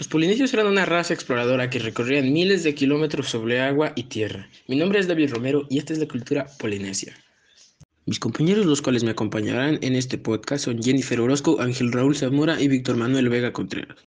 Los polinesios eran una raza exploradora que recorrían miles de kilómetros sobre agua y tierra. Mi nombre es David Romero y esta es la cultura polinesia. Mis compañeros, los cuales me acompañarán en este podcast, son Jennifer Orozco, Ángel Raúl Zamora y Víctor Manuel Vega Contreras.